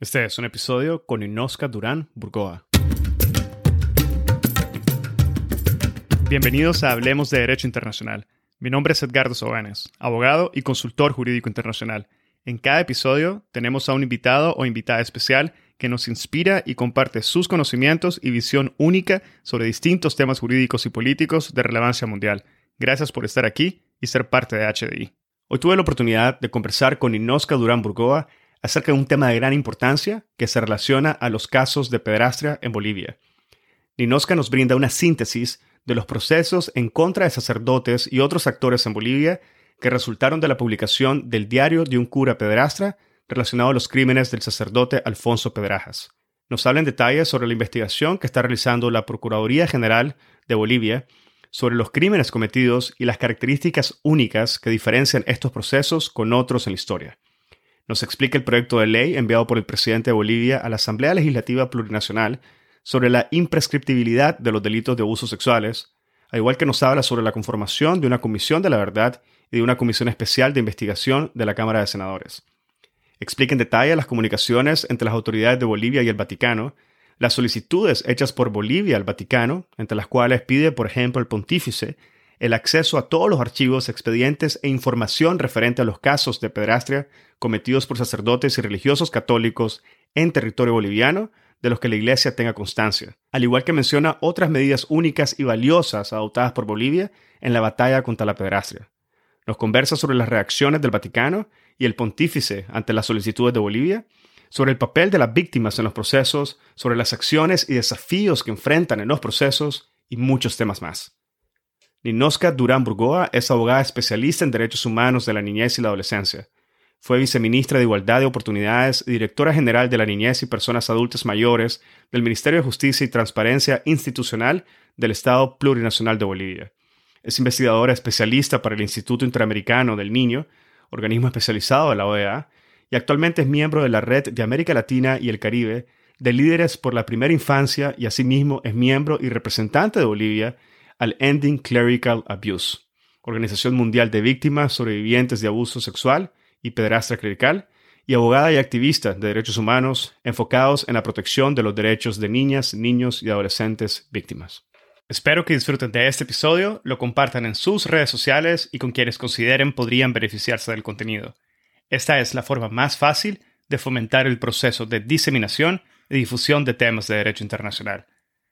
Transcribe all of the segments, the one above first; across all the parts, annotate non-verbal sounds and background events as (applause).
Este es un episodio con Inosca Durán Burgoa. Bienvenidos a Hablemos de Derecho Internacional. Mi nombre es Edgardo Sobanes, abogado y consultor jurídico internacional. En cada episodio tenemos a un invitado o invitada especial que nos inspira y comparte sus conocimientos y visión única sobre distintos temas jurídicos y políticos de relevancia mundial. Gracias por estar aquí y ser parte de HDI. Hoy tuve la oportunidad de conversar con Inosca Durán Burgoa acerca de un tema de gran importancia que se relaciona a los casos de pedrastria en Bolivia. Ninoska nos brinda una síntesis de los procesos en contra de sacerdotes y otros actores en Bolivia que resultaron de la publicación del diario de un cura pedrastra relacionado a los crímenes del sacerdote Alfonso Pedrajas. Nos habla en detalle sobre la investigación que está realizando la Procuraduría General de Bolivia sobre los crímenes cometidos y las características únicas que diferencian estos procesos con otros en la historia nos explica el proyecto de ley enviado por el presidente de Bolivia a la Asamblea Legislativa Plurinacional sobre la imprescriptibilidad de los delitos de abusos sexuales, al igual que nos habla sobre la conformación de una comisión de la verdad y de una comisión especial de investigación de la Cámara de Senadores. Explica en detalle las comunicaciones entre las autoridades de Bolivia y el Vaticano, las solicitudes hechas por Bolivia al Vaticano, entre las cuales pide, por ejemplo, el pontífice el acceso a todos los archivos, expedientes e información referente a los casos de pedrastria cometidos por sacerdotes y religiosos católicos en territorio boliviano de los que la Iglesia tenga constancia, al igual que menciona otras medidas únicas y valiosas adoptadas por Bolivia en la batalla contra la pedrastria. Nos conversa sobre las reacciones del Vaticano y el pontífice ante las solicitudes de Bolivia, sobre el papel de las víctimas en los procesos, sobre las acciones y desafíos que enfrentan en los procesos y muchos temas más. Ninoska Durán Burgoa es abogada especialista en derechos humanos de la niñez y la adolescencia. Fue viceministra de Igualdad de Oportunidades y directora general de la Niñez y Personas Adultas Mayores del Ministerio de Justicia y Transparencia Institucional del Estado Plurinacional de Bolivia. Es investigadora especialista para el Instituto Interamericano del Niño, organismo especializado de la OEA, y actualmente es miembro de la Red de América Latina y el Caribe de Líderes por la Primera Infancia y asimismo es miembro y representante de Bolivia al Ending Clerical Abuse, Organización Mundial de Víctimas Sobrevivientes de Abuso Sexual y Pederastra Clerical, y abogada y activista de derechos humanos enfocados en la protección de los derechos de niñas, niños y adolescentes víctimas. Espero que disfruten de este episodio, lo compartan en sus redes sociales y con quienes consideren podrían beneficiarse del contenido. Esta es la forma más fácil de fomentar el proceso de diseminación y difusión de temas de derecho internacional.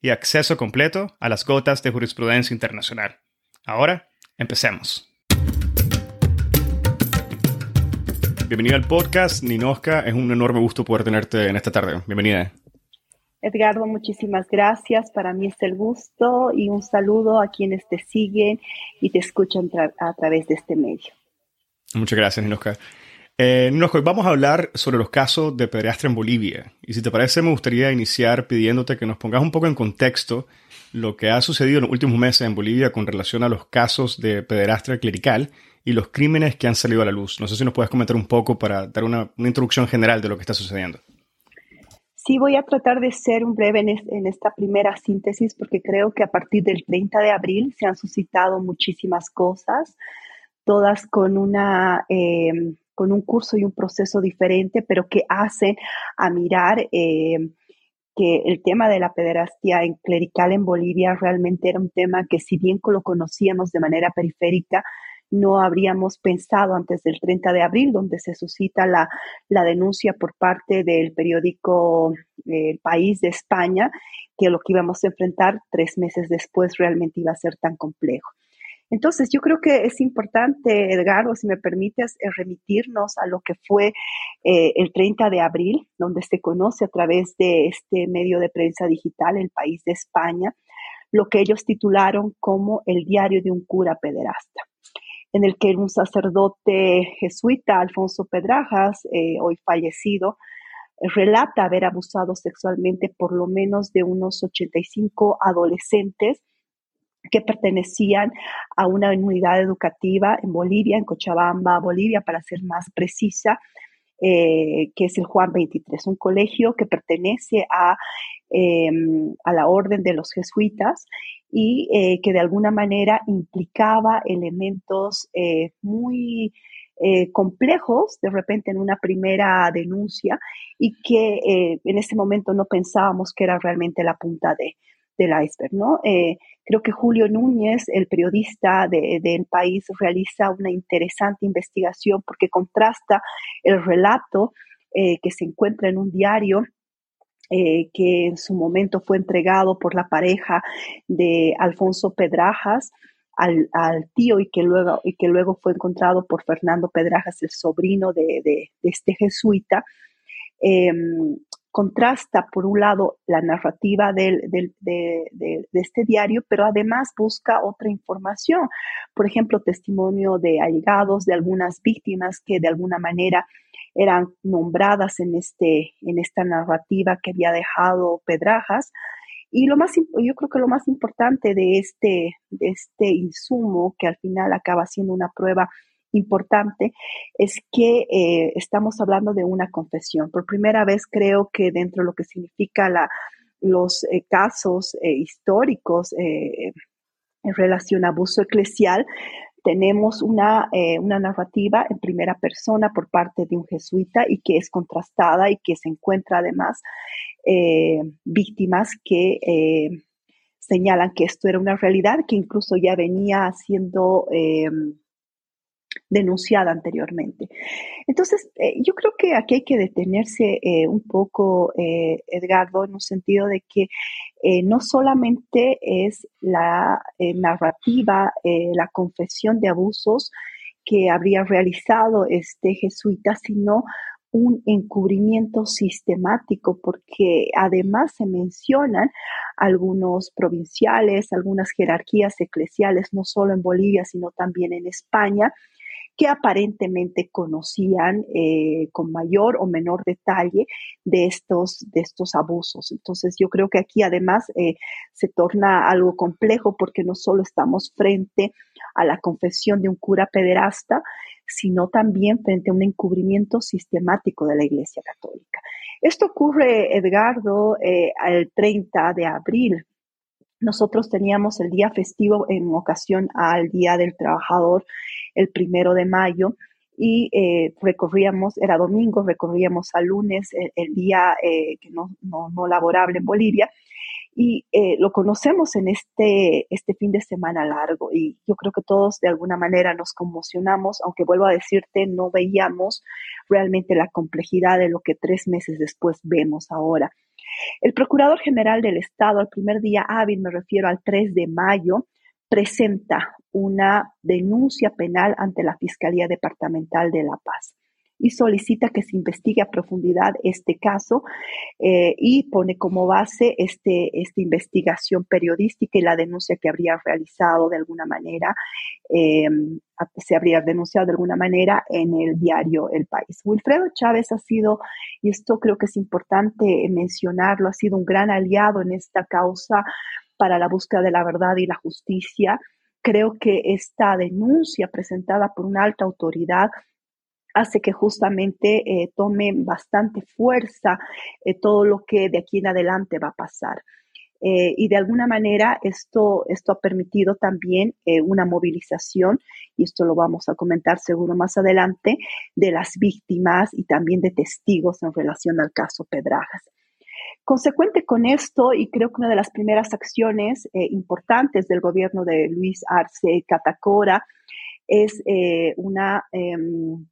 y acceso completo a las gotas de jurisprudencia internacional. Ahora, empecemos. Bienvenido al podcast, Ninoska. Es un enorme gusto poder tenerte en esta tarde. Bienvenida. Edgardo, muchísimas gracias. Para mí es el gusto y un saludo a quienes te siguen y te escuchan a través de este medio. Muchas gracias, Ninoska. Eh, vamos a hablar sobre los casos de pederastia en Bolivia. Y si te parece, me gustaría iniciar pidiéndote que nos pongas un poco en contexto lo que ha sucedido en los últimos meses en Bolivia con relación a los casos de pederastia clerical y los crímenes que han salido a la luz. No sé si nos puedes comentar un poco para dar una, introducción general de lo que está sucediendo. Sí, voy a tratar de ser un breve en, esta primera síntesis porque creo que a partir del 30 de abril se han suscitado muchísimas cosas, todas con una... Eh, con un curso y un proceso diferente, pero que hacen a mirar eh, que el tema de la pederastia en clerical en Bolivia realmente era un tema que si bien lo conocíamos de manera periférica, no habríamos pensado antes del 30 de abril, donde se suscita la, la denuncia por parte del periódico eh, El País de España, que lo que íbamos a enfrentar tres meses después realmente iba a ser tan complejo. Entonces, yo creo que es importante, Edgardo, si me permites, eh, remitirnos a lo que fue eh, el 30 de abril, donde se conoce a través de este medio de prensa digital, el país de España, lo que ellos titularon como el diario de un cura pederasta, en el que un sacerdote jesuita, Alfonso Pedrajas, eh, hoy fallecido, relata haber abusado sexualmente por lo menos de unos 85 adolescentes que pertenecían a una unidad educativa en Bolivia, en Cochabamba, Bolivia, para ser más precisa, eh, que es el Juan 23, un colegio que pertenece a, em, a la orden de los jesuitas y eh, que de alguna manera implicaba elementos eh, muy complejos de repente en una primera denuncia y que en ese momento no pensábamos que era realmente la punta de, del iceberg, ¿no? Eh, creo que Julio Núñez, el periodista del país, realiza una interesante investigación porque contrasta el relato eh, que se encuentra en un diario eh, que en su momento fue entregado por la pareja de Alfonso Pedrajas al, tío y que, luego, y que luego fue encontrado por Fernando Pedrajas, el sobrino de, de este jesuita, em, contrasta, por un lado, la narrativa de, este diario, pero además busca otra información. Por ejemplo, testimonio de allegados de algunas víctimas que de alguna manera eran nombradas en, este, esta narrativa que había dejado Pedrajas. Y lo más, yo creo que lo más importante de este, de este insumo, que al final acaba siendo una prueba importante es que eh, estamos hablando de una confesión. Por primera vez creo que dentro de lo que significa la, los eh, casos eh, históricos en relación a abuso eclesial, tenemos una, una, narrativa en primera persona por parte de un jesuita y que es contrastada y que se encuentra además víctimas que señalan que esto era una realidad que incluso ya venía siendo denunciada anteriormente. Entonces, eh, yo creo que aquí hay que detenerse eh, un poco, eh, Edgardo, en un sentido de que no solamente es la narrativa, la confesión de abusos que habría realizado este jesuita, sino un encubrimiento sistemático, porque además se mencionan algunos provinciales, algunas jerarquías eclesiales, no solo en Bolivia, sino también en España, que aparentemente conocían eh, con mayor o menor detalle de estos, de estos abusos. Entonces yo creo que aquí además eh, se torna algo complejo porque no solo estamos frente a la confesión de un cura pederasta, sino también frente a un encubrimiento sistemático de la Iglesia Católica. Esto ocurre, Edgardo, eh, el 30 de abril nosotros teníamos el día festivo en ocasión al Día del Trabajador, el primero de mayo, y eh, recorríamos, era domingo, recorríamos al lunes, el, día eh, que no, no, laborable en Bolivia, y eh, lo conocemos en este, este fin de semana largo, y yo creo que todos de alguna manera nos conmocionamos, aunque vuelvo a decirte, no veíamos realmente la complejidad de lo que tres meses después vemos ahora. El Procurador General del Estado, al primer día hábil, me refiero al 3 de mayo, presenta una denuncia penal ante la Fiscalía Departamental de La Paz y solicita que se investigue a profundidad este caso eh, y pone como base este, esta investigación periodística y la denuncia que habría realizado de alguna manera, em, se habría denunciado de alguna manera en el diario El País. Wilfredo Chávez ha sido, y esto creo que es importante mencionarlo, ha sido un gran aliado en esta causa para la búsqueda de la verdad y la justicia. Creo que esta denuncia presentada por una alta autoridad hace que justamente eh, tome bastante fuerza eh, todo lo que de aquí en adelante va a pasar. Eh, y de alguna manera esto, esto ha permitido también una movilización, y esto lo vamos a comentar seguro más adelante, de las víctimas y también de testigos en relación al caso Pedrajas. Consecuente con esto, y creo que una de las primeras acciones importantes del gobierno de Luis Arce Catacora es una em,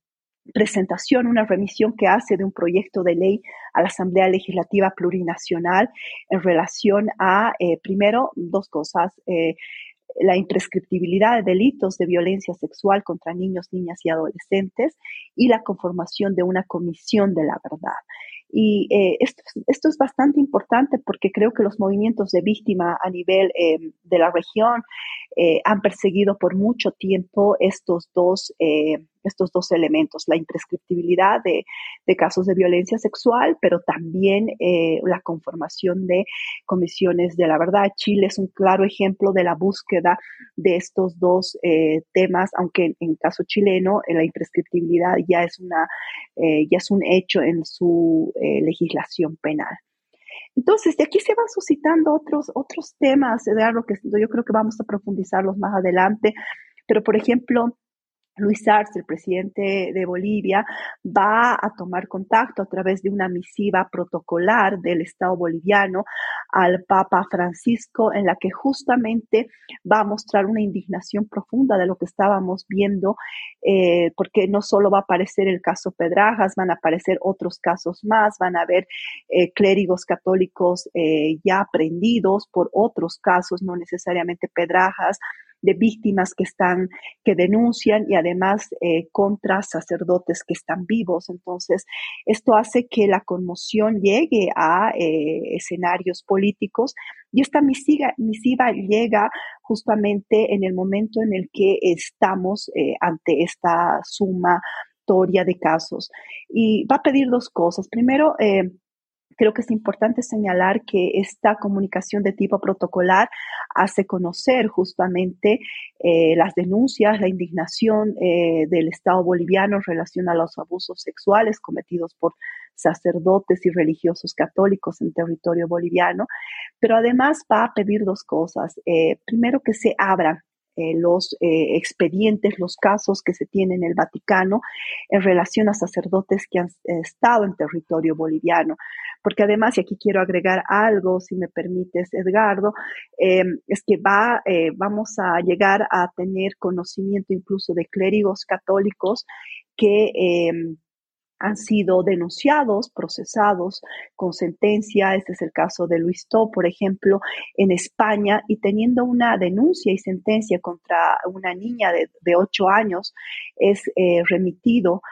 presentación, una remisión que hace de un proyecto de ley a la Asamblea Legislativa Plurinacional en relación a, eh, primero, dos cosas. Eh, la imprescriptibilidad de delitos de violencia sexual contra niños, niñas y adolescentes y la conformación de una comisión de la verdad. Y eh, esto, esto, es bastante importante porque creo que los movimientos de víctima a nivel de la región han perseguido por mucho tiempo estos dos, estos dos elementos, la imprescriptibilidad de, casos de violencia sexual, pero también eh, la conformación de comisiones de la verdad. Chile es un claro ejemplo de la búsqueda de estos dos temas, aunque en, caso chileno la imprescriptibilidad ya es, una, ya es un hecho en su legislación penal. Entonces, de aquí se van suscitando otros, otros temas, Eduardo, que yo creo que vamos a profundizarlos más adelante. Pero, por ejemplo, Luis Arce, el presidente de Bolivia, va a tomar contacto a través de una misiva protocolar del Estado boliviano al Papa Francisco, en la que justamente va a mostrar una indignación profunda de lo que estábamos viendo, eh, porque no solo va a aparecer el caso Pedrajas, van a aparecer otros casos más, van a haber eh, clérigos católicos eh, ya aprendidos por otros casos, no necesariamente Pedrajas, de víctimas que están, que denuncian y además eh, contra sacerdotes que están vivos. Entonces, esto hace que la conmoción llegue a eh, escenarios políticos y esta misiva, llega justamente en el momento en el que estamos eh, ante esta suma de casos. Y va a pedir dos cosas. Primero, Creo que es importante señalar que esta comunicación de tipo protocolar hace conocer justamente eh, las denuncias, la indignación eh, del Estado boliviano en relación a los abusos sexuales cometidos por sacerdotes y religiosos católicos en territorio boliviano, pero además va a pedir dos cosas. Eh, primero, que se abran los expedientes, los casos que se tienen en el Vaticano en relación a sacerdotes que han estado en territorio boliviano. Porque además, y aquí quiero agregar algo, si me permites, Edgardo, em, es que va, eh, vamos a llegar a tener conocimiento incluso de clérigos católicos que em, han sido denunciados, procesados con sentencia. Este es el caso de Luis To, por ejemplo, en España, y teniendo una denuncia y sentencia contra una niña de, ocho años, es eh, remitido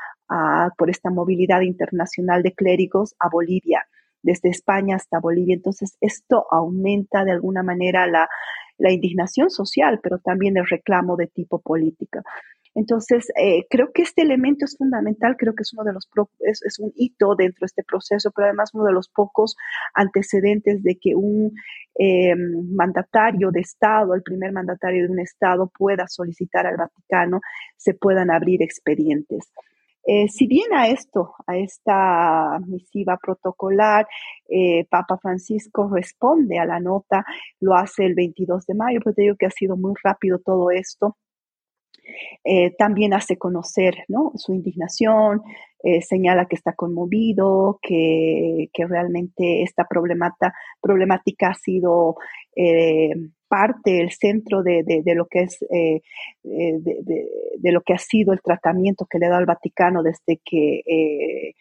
por esta movilidad internacional de clérigos a Bolivia, desde España hasta Bolivia. Entonces, esto aumenta de alguna manera la, la indignación social, pero también el reclamo de tipo político. Entonces, eh, creo que este elemento es fundamental, creo que es uno de los, es, un hito dentro de este proceso, pero además uno de los pocos antecedentes de que un eh, mandatario de Estado, el primer mandatario de un Estado, pueda solicitar al Vaticano, se puedan abrir expedientes. Eh, si bien a esto, a esta misiva protocolar, Papa Francisco responde a la nota, lo hace el 22 de mayo, pues te digo que ha sido muy rápido todo esto. Eh, también hace conocer su indignación, eh, señala que está conmovido, que, realmente esta problemática ha sido eh, parte, el centro de, lo que es de, lo que ha sido el tratamiento que le da al Vaticano desde que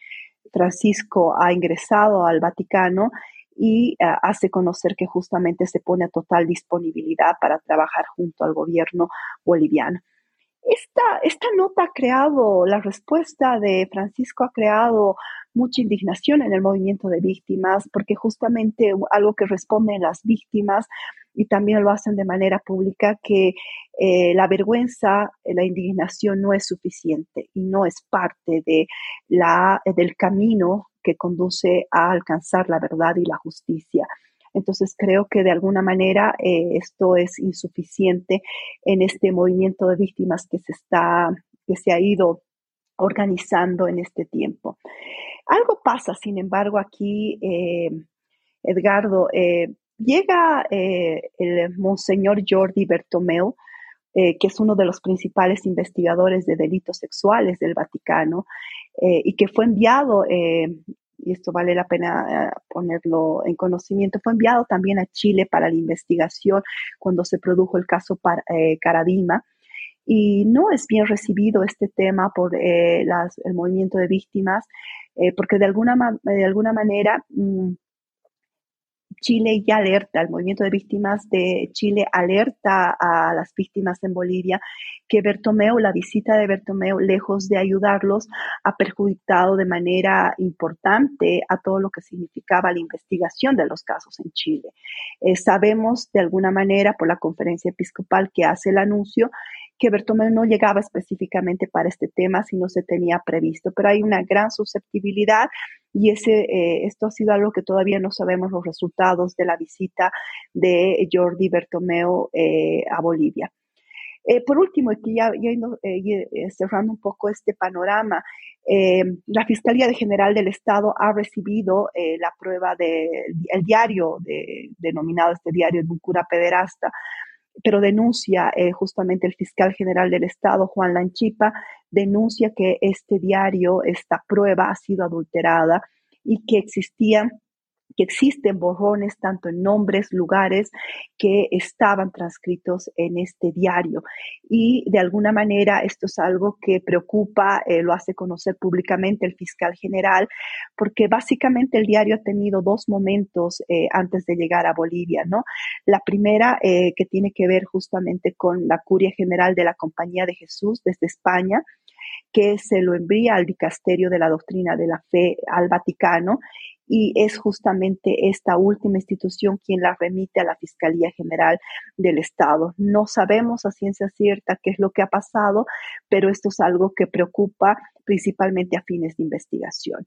Francisco ha ingresado al Vaticano y hace conocer que justamente se pone a total disponibilidad para trabajar junto al gobierno boliviano. Esta, esta nota ha creado, la respuesta de Francisco ha creado mucha indignación en el movimiento de víctimas, porque justamente algo que responden las víctimas y también lo hacen de manera pública, que eh, la vergüenza, la indignación no es suficiente y no es parte de la, del camino que conduce a alcanzar la verdad y la justicia. Entonces creo que de alguna manera eh, esto es insuficiente en este movimiento de víctimas que se está, que se ha ido organizando en este tiempo. Algo pasa, sin embargo, aquí, eh, Edgardo, eh, llega el Monseñor Jordi Bertomeu, que es uno de los principales investigadores de delitos sexuales del Vaticano, y que fue enviado y esto vale la pena eh, ponerlo en conocimiento, fue enviado también a Chile para la investigación cuando se produjo el caso eh, Caradima. Y no es bien recibido este tema por eh, el movimiento de víctimas, porque de alguna, de alguna manera mm, Chile ya alerta, el movimiento de víctimas de Chile alerta a las víctimas en Bolivia que Bertomeu, la visita de Bertomeu, lejos de ayudarlos, ha perjudicado de manera importante a todo lo que significaba la investigación de los casos en Chile. Eh, sabemos de alguna manera por la conferencia episcopal que hace el anuncio que Bertomeu no llegaba específicamente para este tema si no se tenía previsto, pero hay una gran susceptibilidad y ese, eh, esto ha sido algo que todavía no sabemos los resultados de la visita de Jordi Bertomeu eh, a Bolivia. Eh, por último, aquí ya, cerrando un poco este panorama, la Fiscalía General del Estado ha recibido la prueba del diario denominado este diario de un cura pederasta, pero denuncia justamente el fiscal general del Estado, Juan Lanchipa, denuncia que este diario, esta prueba ha sido adulterada y que existían que existen borrones tanto en nombres, lugares que estaban transcritos en este diario. Y de alguna manera esto es algo que preocupa, eh, lo hace conocer públicamente el fiscal general, porque básicamente el diario ha tenido dos momentos eh, antes de llegar a Bolivia, ¿no? La primera eh, que tiene que ver justamente con la curia general de la Compañía de Jesús desde España, que se lo envía al dicasterio de la doctrina de la fe al Vaticano y es justamente esta última institución quien la remite a la Fiscalía General del Estado. No sabemos a ciencia cierta qué es lo que ha pasado, pero esto es algo que preocupa principalmente a fines de investigación.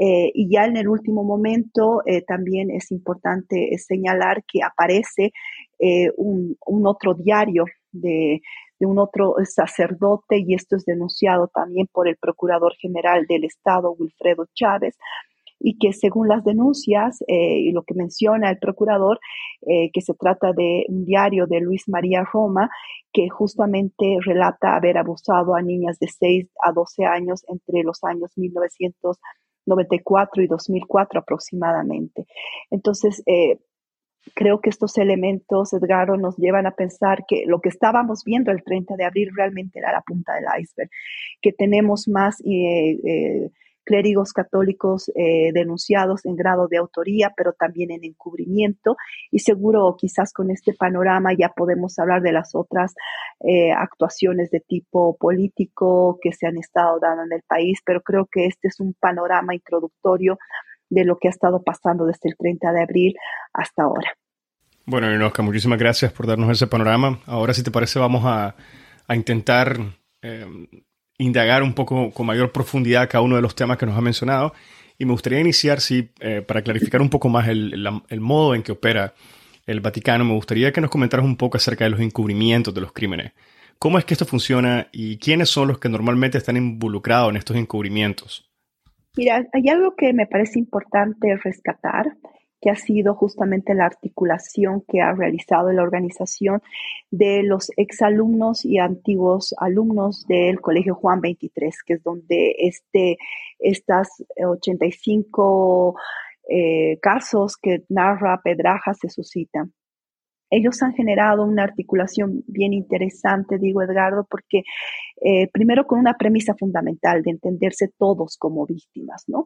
Eh, y ya en el último momento eh, también es importante señalar que aparece eh, un, otro diario de, de un otro sacerdote y esto es denunciado también por el Procurador General del Estado, Wilfredo Chávez, y que según las denuncias eh, y lo que menciona el procurador, eh, que se trata de un diario de Luis María Roma, que justamente relata haber abusado a niñas de 6 a 12 años entre los años 1994 y 2004 aproximadamente. Entonces, eh, creo que estos elementos, Edgardo, nos llevan a pensar que lo que estábamos viendo el 30 de abril realmente era la punta del iceberg, que tenemos más clérigos católicos eh, denunciados en grado de autoría, pero también en encubrimiento. Y seguro quizás con este panorama ya podemos hablar de las otras eh, actuaciones de tipo político que se han estado dando en el país, pero creo que este es un panorama introductorio de lo que ha estado pasando desde el 30 de abril hasta ahora. Bueno, Inoska, muchísimas gracias por darnos ese panorama. Ahora, si te parece, vamos a, intentar eh, indagar un poco con mayor profundidad cada uno de los temas que nos ha mencionado. Y me gustaría iniciar, sí, eh, para clarificar un poco más el, modo en que opera el Vaticano, me gustaría que nos comentaras un poco acerca de los encubrimientos de los crímenes. ¿Cómo es que esto funciona y quiénes son los que normalmente están involucrados en estos encubrimientos? Mira, hay algo que me parece importante rescatar que ha sido justamente la articulación que ha realizado la organización de los exalumnos y antiguos alumnos del Colegio Juan 23, que es donde este, estas 85 eh, casos que narra Pedraja se suscitan. Ellos han generado una articulación bien interesante, digo Edgardo, porque eh, primero con una premisa fundamental de entenderse todos como víctimas, ¿no?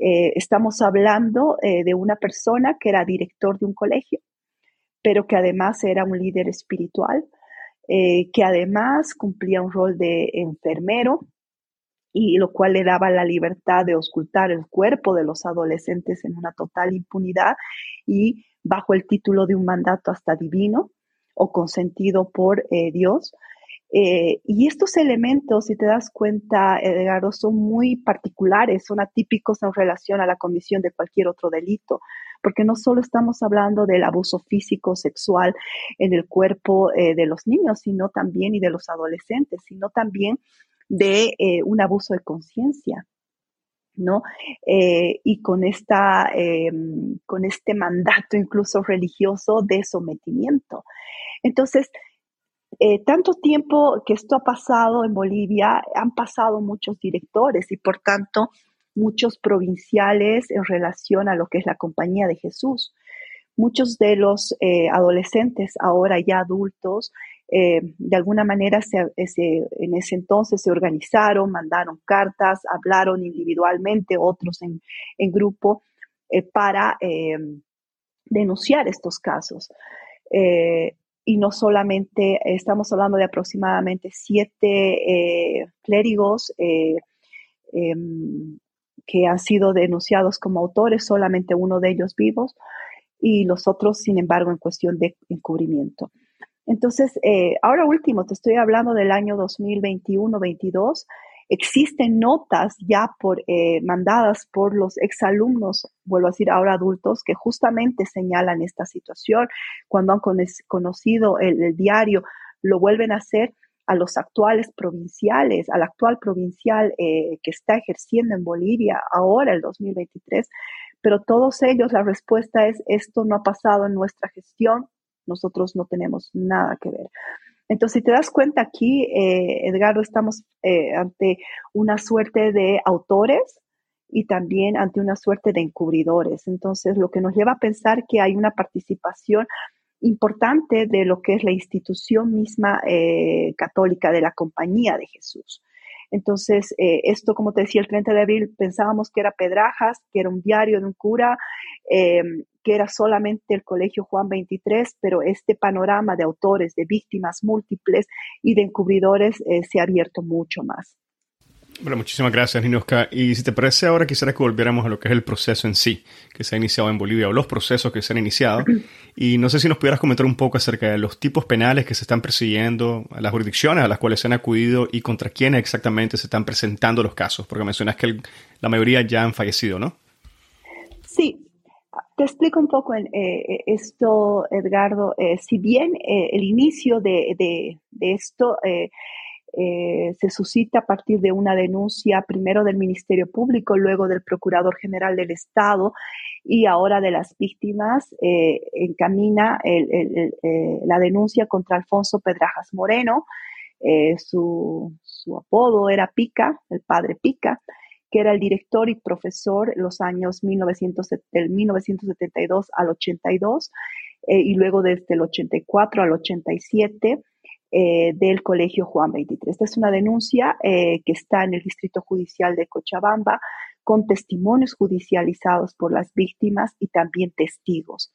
Eh, estamos hablando eh, de una persona que era director de un colegio, pero que además era un líder espiritual, eh, que además cumplía un rol de enfermero y lo cual le daba la libertad de ocultar el cuerpo de los adolescentes en una total impunidad y bajo el título de un mandato hasta divino o consentido por Dios, eh, y estos elementos, si te das cuenta, Edgardo, son muy particulares, son atípicos en relación a la comisión de cualquier otro delito, porque no solo estamos hablando del abuso físico, sexual en el cuerpo eh, de los niños, sino también y de los adolescentes, sino también de eh, un abuso de conciencia. ¿no? y con, esta, em, con este mandato incluso religioso de sometimiento. Entonces, eh, tanto tiempo que esto ha pasado en Bolivia, han pasado muchos directores y por tanto muchos provinciales en relación a lo que es la Compañía de Jesús. Muchos de los eh, adolescentes, ahora ya adultos, eh, de alguna manera en ese entonces se organizaron, mandaron cartas, hablaron individualmente, otros en, grupo, para denunciar estos casos. Y no solamente, estamos hablando de aproximadamente siete eh, clérigos em, que han sido denunciados como autores, solamente uno de ellos vivos, y los otros, sin embargo, en cuestión de encubrimiento. Entonces, eh, ahora último, te estoy hablando del año 2021-22. Existen notas ya por, eh, mandadas por los exalumnos, vuelvo a decir ahora adultos, que justamente señalan esta situación. Cuando han conocido el, diario, lo vuelven a hacer a los actuales provinciales, al actual provincial eh, que está ejerciendo en Bolivia ahora, el 2023, pero todos ellos la respuesta es, esto no ha pasado en nuestra gestión, nosotros no tenemos nada que ver. Entonces, si te das cuenta aquí, eh, Edgardo, estamos eh, ante una suerte de autores y también ante una suerte de encubridores. Entonces, lo que nos lleva a pensar que hay una participación importante de lo que es la institución misma eh, católica de la Compañía de Jesús. Entonces, eh, esto, como te decía, el 30 de abril pensábamos que era Pedrajas, que era un diario de un cura, em, que era solamente el Colegio Juan 23, pero este panorama de autores, de víctimas múltiples y de encubridores eh, se ha abierto mucho más. Bueno, muchísimas gracias, Ninoska. Y si te parece, ahora quisiera que volviéramos a lo que es el proceso en sí, que se ha iniciado en Bolivia, o los procesos que se han iniciado. Y no sé si nos pudieras comentar un poco acerca de los tipos penales que se están persiguiendo, a las jurisdicciones a las cuales se han acudido y contra quiénes exactamente se están presentando los casos, porque mencionas que la mayoría ya han fallecido, ¿no? Sí, te explico un poco en, eh, esto, Edgardo. Eh, si bien eh, el inicio de, de, de esto eh, se suscita a partir de una denuncia primero del Ministerio Público, luego del Procurador General del Estado y ahora de las víctimas, eh, encamina eh, la denuncia contra Alfonso Pedrajas Moreno. Su, apodo era Pica, el padre Pica, que era el director y profesor los años 1900, del 1972 al 82 y luego desde el 84 al 87 eh, del Colegio Juan 23. Esta es una denuncia eh, que está en el Distrito Judicial de Cochabamba con testimonios judicializados por las víctimas y también testigos.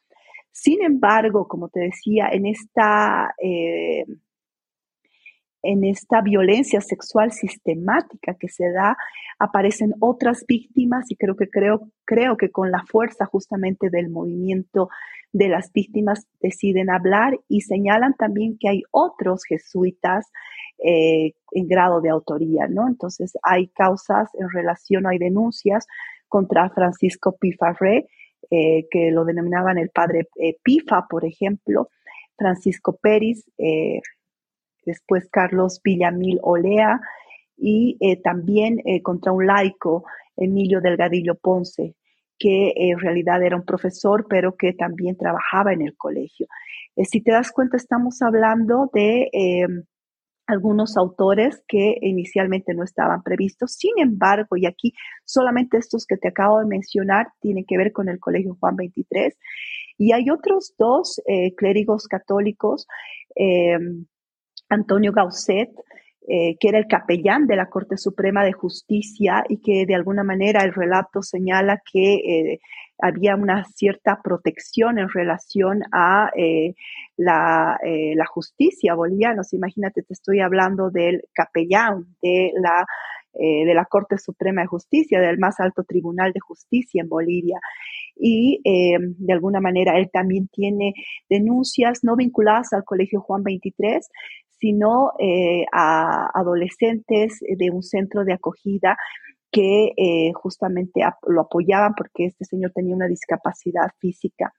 Sin embargo, como te decía, en esta eh, en esta violencia sexual sistemática que se da, aparecen otras víctimas y creo que creo, creo que con la fuerza justamente del movimiento de las víctimas deciden hablar y señalan también que hay otros jesuitas eh, en grado de autoría, ¿no? Entonces hay causas en relación, hay denuncias contra Francisco Pifarré, eh, que lo denominaban el padre eh, Pifa, por ejemplo, Francisco Pérez, después Carlos Villamil Olea y también contra un laico, Emilio Delgadillo Ponce, que eh, en realidad era un profesor, pero que también trabajaba en el colegio. si te das cuenta, estamos hablando de em, algunos autores que inicialmente no estaban previstos. Sin embargo, y aquí solamente estos que te acabo de mencionar tienen que ver con el Colegio Juan 23. Y hay otros dos clérigos católicos em, Antonio Gausset, eh, que era el capellán de la Corte Suprema de Justicia y que de alguna manera el relato señala que eh, había una cierta protección en relación a eh, la, justicia boliviana. imagínate, te estoy hablando del capellán de la, de la Corte Suprema de Justicia, del más alto tribunal de justicia en Bolivia y de alguna manera él también tiene denuncias no vinculadas al Colegio Juan 23, sino eh, a adolescentes de un centro de acogida que eh, justamente lo apoyaban porque este señor tenía una discapacidad física.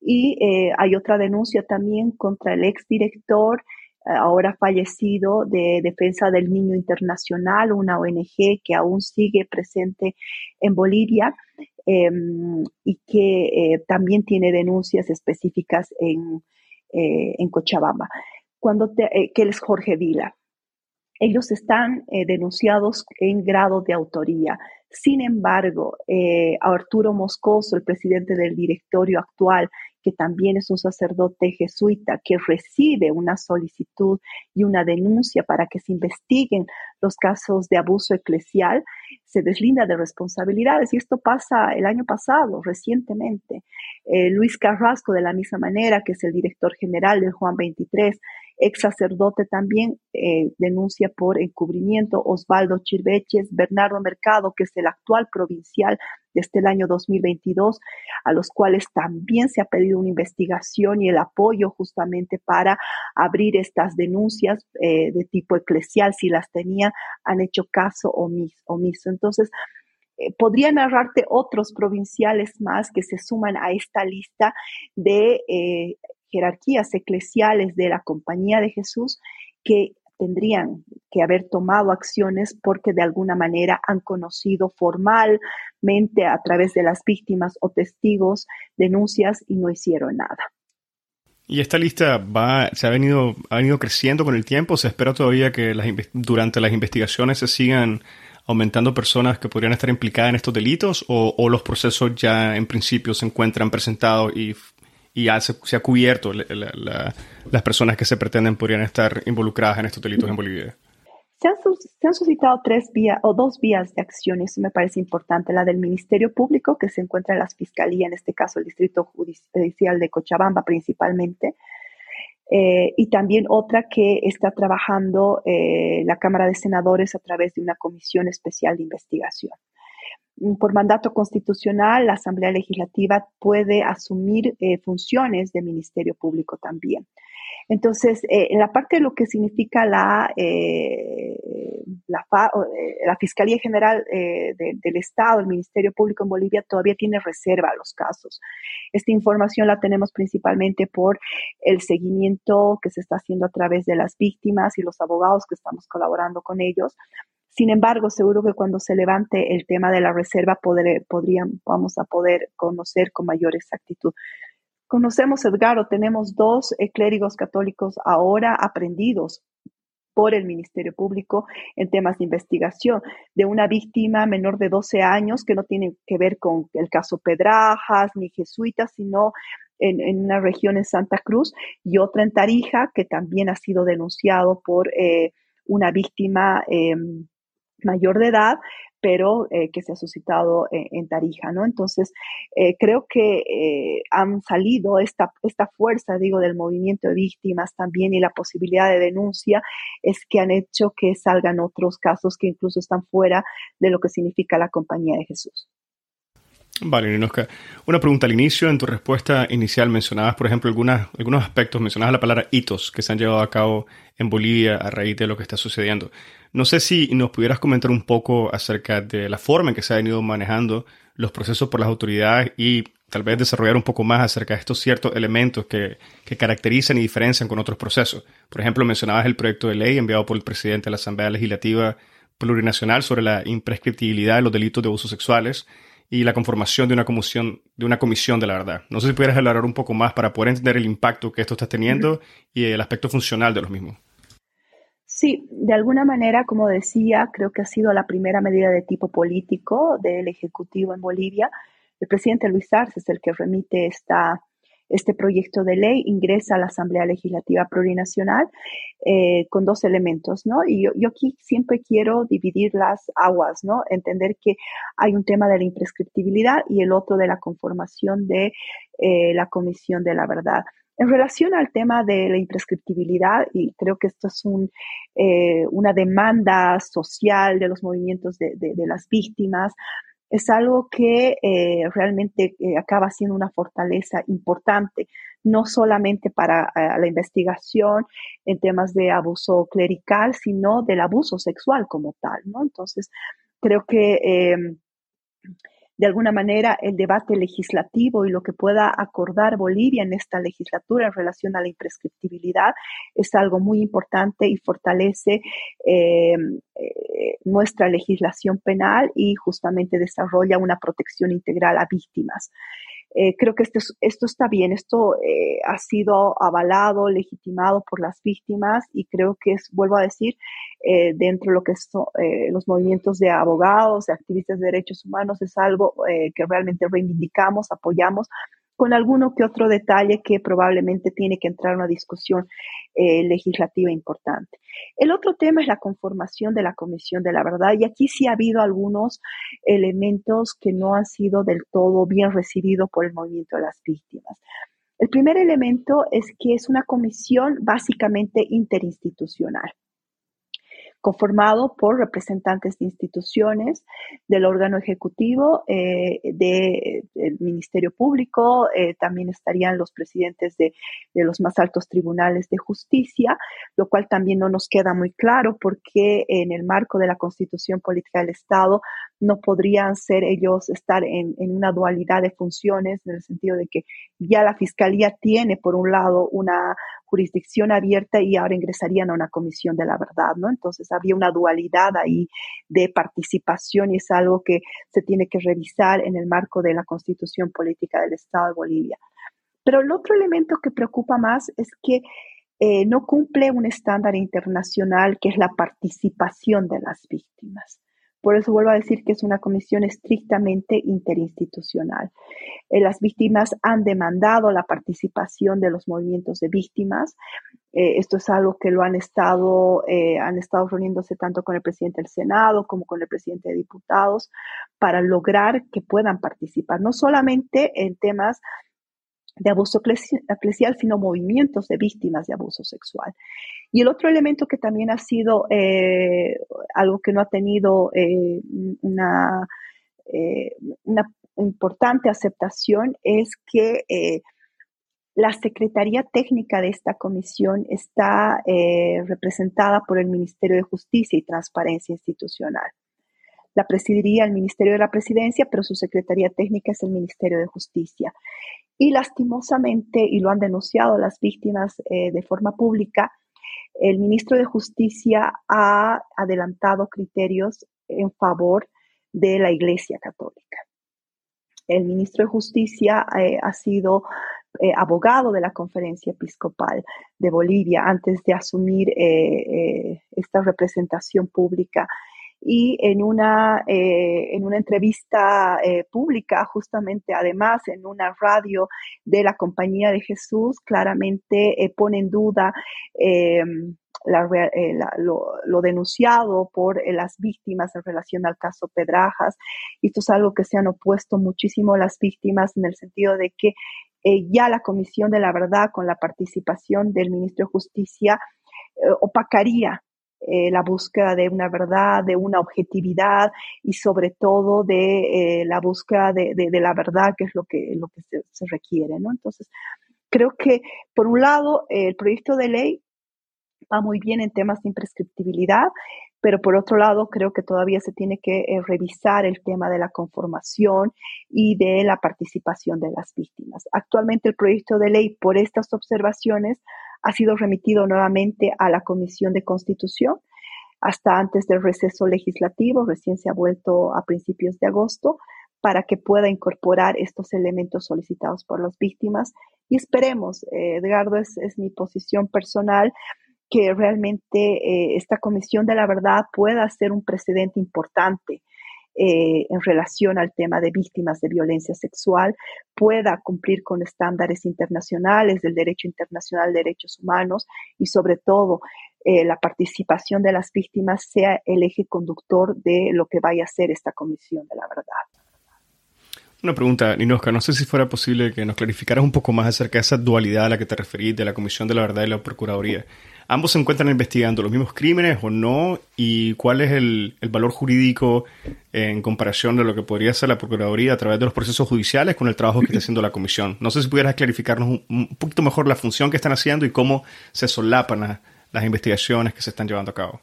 Y eh, hay otra denuncia también contra el exdirector, ahora fallecido, de Defensa del Niño Internacional, una ONG que aún sigue presente en Bolivia em, y que también tiene denuncias específicas en, en Cochabamba cuando te, eh, que él es Jorge Vila. ellos están eh, denunciados en grado de autoría. Sin embargo, eh, Arturo Moscoso, el presidente del directorio actual, que también es un sacerdote jesuita, que recibe una solicitud y una denuncia para que se investiguen los casos de abuso eclesial, se deslinda de responsabilidades. Y esto pasa el año pasado, recientemente. Eh, Luis Carrasco, de la misma manera, que es el director general del Juan 23, ex sacerdote también eh, denuncia por encubrimiento, Osvaldo Chirveches, Bernardo Mercado, que es el actual provincial desde el año 2022, a los cuales también se ha pedido una investigación y el apoyo justamente para abrir estas denuncias eh, de tipo eclesial, si las tenían, han hecho caso omiso. omiso. Entonces, eh, podría narrarte otros provinciales más que se suman a esta lista de jerarquías eclesiales de la Compañía de Jesús que tendrían que haber tomado acciones porque de alguna manera han conocido formalmente a través de las víctimas o testigos denuncias y no hicieron nada. ¿Y esta lista va, se ha venido, ha venido creciendo con el tiempo? ¿Se espera todavía que durante las investigaciones se sigan aumentando personas que podrían estar implicadas en estos delitos o, o los procesos ya en principio se encuentran presentados y y se, ha cubierto las personas que se pretenden podrían estar involucradas en estos delitos en Bolivia. Se han, suscitado tres vías o dos vías de acción, eso me parece importante. La del Ministerio Público, que se encuentra en las fiscalías, en este caso el Distrito Judicial de Cochabamba principalmente, eh, y también otra que está trabajando eh, la Cámara de Senadores a través de una comisión especial de investigación. Por mandato constitucional, la Asamblea Legislativa puede asumir eh, funciones de Ministerio Público también. Entonces, eh, en la parte de lo que significa la, eh, la, Fiscalía General del Estado, el Ministerio Público en Bolivia, todavía tiene reserva a los casos. Esta información la tenemos principalmente por el seguimiento que se está haciendo a través de las víctimas y los abogados que estamos colaborando con ellos, sin embargo, seguro que cuando se levante el tema de la reserva podrían, vamos a poder conocer con mayor exactitud. Conocemos, Edgar, tenemos dos clérigos católicos ahora aprendidos por el Ministerio Público en temas de investigación de una víctima menor de 12 años que no tiene que ver con el caso Pedrajas ni jesuitas, sino en, una región en Santa Cruz y otra en Tarija que también ha sido denunciado por eh, una víctima em, mayor de edad, pero eh, que se ha suscitado en, Tarija, ¿no? Entonces, eh, creo que eh, han salido esta, esta fuerza, digo, del movimiento de víctimas también y la posibilidad de denuncia es que han hecho que salgan otros casos que incluso están fuera de lo que significa la compañía de Jesús. Vale, Ninoska. Una pregunta al inicio. En tu respuesta inicial mencionabas, por ejemplo, algunas, algunos aspectos, mencionabas la palabra hitos que se han llevado a cabo en Bolivia a raíz de lo que está sucediendo. No sé si nos pudieras comentar un poco acerca de la forma en que se han ido manejando los procesos por las autoridades y tal vez desarrollar un poco más acerca de estos ciertos elementos que, que caracterizan y diferencian con otros procesos. Por ejemplo, mencionabas el proyecto de ley enviado por el presidente de la Asamblea Legislativa Plurinacional sobre la imprescriptibilidad de los delitos de abusos sexuales y la conformación de una comisión de, una comisión de la verdad. No sé si pudieras elaborar un poco más para poder entender el impacto que esto está teniendo y el aspecto funcional de los mismos. Sí, de alguna manera, como decía, creo que ha sido la primera medida de tipo político del Ejecutivo en Bolivia. El presidente Luis Arce es el que remite esta, este proyecto de ley ingresa a la Asamblea Legislativa Plurinacional eh, con dos elementos, ¿no? Y yo, aquí siempre quiero dividir las aguas, ¿no? Entender que hay un tema de la imprescriptibilidad y el otro de la conformación de eh, la Comisión de la Verdad. En relación al tema de la imprescriptibilidad, y creo que esto es eh, una demanda social de los movimientos de, de las víctimas, es algo que eh, realmente eh, acaba siendo una fortaleza importante, no solamente para eh, la investigación en temas de abuso clerical, sino del abuso sexual como tal, ¿no? Entonces, creo que em, de alguna manera el debate legislativo y lo que pueda acordar Bolivia en esta legislatura en relación a la imprescriptibilidad es algo muy importante y fortalece eh, eh, nuestra legislación penal y justamente desarrolla una protección integral a víctimas. Eh, creo que esto, esto está bien, esto eh, ha sido avalado, legitimado por las víctimas y creo que es, vuelvo a decir, eh, dentro de lo que son los movimientos de abogados, de activistas de derechos humanos, es algo que realmente reivindicamos, apoyamos, con alguno que otro detalle que probablemente tiene que entrar en una discusión eh, legislativa importante. El otro tema es la conformación de la Comisión de la Verdad y aquí sí ha habido algunos elementos que no han sido del todo bien recibidos por el movimiento de las víctimas. El primer elemento es que es una comisión básicamente interinstitucional conformado por representantes de instituciones, del órgano ejecutivo, eh, del Ministerio Público, eh, también estarían los presidentes de, de, los más altos tribunales de justicia, lo cual también no nos queda muy claro porque en el marco de la Constitución Política del Estado no podrían ser ellos estar en, en una dualidad de funciones, en el sentido de que ya la Fiscalía tiene, por un lado, una jurisdicción abierta y ahora ingresarían a una comisión de la verdad, ¿no? Entonces había una dualidad ahí de participación y es algo que se tiene que revisar en el marco de la constitución política del Estado de Bolivia. Pero el otro elemento que preocupa más es que eh, no cumple un estándar internacional que es la participación de las víctimas. Por eso vuelvo a decir que es una comisión estrictamente interinstitucional. Eh, las víctimas han demandado la participación de los movimientos de víctimas. Eh, esto es algo que lo han estado, eh, han estado reuniéndose tanto con el presidente del Senado como con el presidente de diputados para lograr que puedan participar, no solamente en temas de abuso eclesial, sino movimientos de víctimas de abuso sexual. Y el otro elemento que también ha sido eh, algo que no ha tenido eh, eh, una, importante aceptación es que la Secretaría Técnica de esta comisión está representada por el Ministerio de Justicia y Transparencia Institucional. La presidiría el Ministerio de la Presidencia, pero su Secretaría Técnica es el Ministerio de Justicia. Y lastimosamente, y lo han denunciado las víctimas eh, de forma pública, el ministro de Justicia ha adelantado criterios en favor de la Iglesia Católica. El ministro de Justicia eh, ha sido eh, abogado de la Conferencia Episcopal de Bolivia antes de asumir esta representación pública y en una, eh, en una entrevista eh, pública, justamente además en una radio de la Compañía de Jesús, claramente eh, pone en duda lo, denunciado por las víctimas en relación al caso Pedrajas. Esto es algo que se han opuesto muchísimo las víctimas en el sentido de que ya la Comisión de la Verdad, con la participación del ministro de Justicia, opacaría eh, la búsqueda de una verdad, de una objetividad y sobre todo de eh, la búsqueda de, la verdad, que es lo que, lo que se, requiere. ¿no? Entonces, creo que, por un lado, el proyecto de ley va muy bien en temas de imprescriptibilidad, pero por otro lado creo que todavía se tiene que eh, revisar el tema de la conformación y de la participación de las víctimas. Actualmente el proyecto de ley, por estas observaciones, ha sido remitido nuevamente a la Comisión de Constitución hasta antes del receso legislativo, recién se ha vuelto a principios de agosto, para que pueda incorporar estos elementos solicitados por las víctimas. Y esperemos, eh, Edgardo, es, mi posición personal, que realmente eh, esta Comisión de la Verdad pueda ser un precedente importante eh, en relación al tema de víctimas de violencia sexual pueda cumplir con estándares internacionales del derecho internacional de derechos humanos y sobre todo eh, la participación de las víctimas sea el eje conductor de lo que vaya a ser esta Comisión de la Verdad. Una pregunta, Ninoska, no sé si fuera posible que nos clarificaras un poco más acerca de esa dualidad a la que te referís de la Comisión de la Verdad y la Procuraduría. ¿Ambos se encuentran investigando los mismos crímenes o no? ¿Y cuál es el, valor jurídico en comparación de lo que podría ser la Procuraduría a través de los procesos judiciales con el trabajo que está haciendo la Comisión? No sé si pudieras clarificarnos un, poquito mejor la función que están haciendo y cómo se solapan las investigaciones que se están llevando a cabo.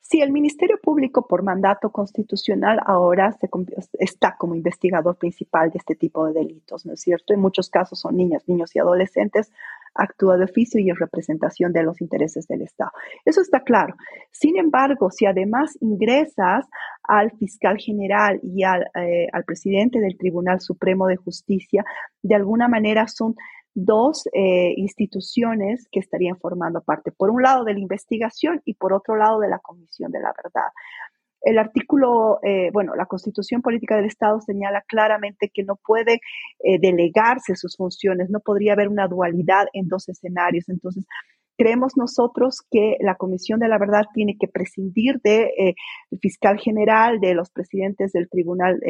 Sí, el Ministerio Público por mandato constitucional ahora se, está como investigador principal de este tipo de delitos, ¿no es cierto? En muchos casos son niñas, niños y adolescentes actúa de oficio y en representación de los intereses del Estado. Eso está claro. Sin embargo, si además ingresas al fiscal general y al, eh, presidente del Tribunal Supremo de Justicia, de alguna manera son dos eh, instituciones que estarían formando parte, por un lado de la investigación y por otro lado de la Comisión de la Verdad. El artículo, eh, bueno, la Constitución Política del Estado señala claramente que no puede eh, delegarse sus funciones, no podría haber una dualidad en dos escenarios. Entonces, creemos nosotros que la Comisión de la Verdad tiene que prescindir del fiscal general, de los presidentes del Tribunal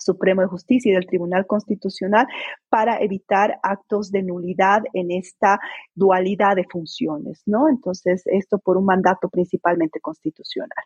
Supremo de Justicia y del Tribunal Constitucional para evitar actos de nulidad en esta dualidad de funciones, ¿no? Entonces, esto por un mandato principalmente constitucional.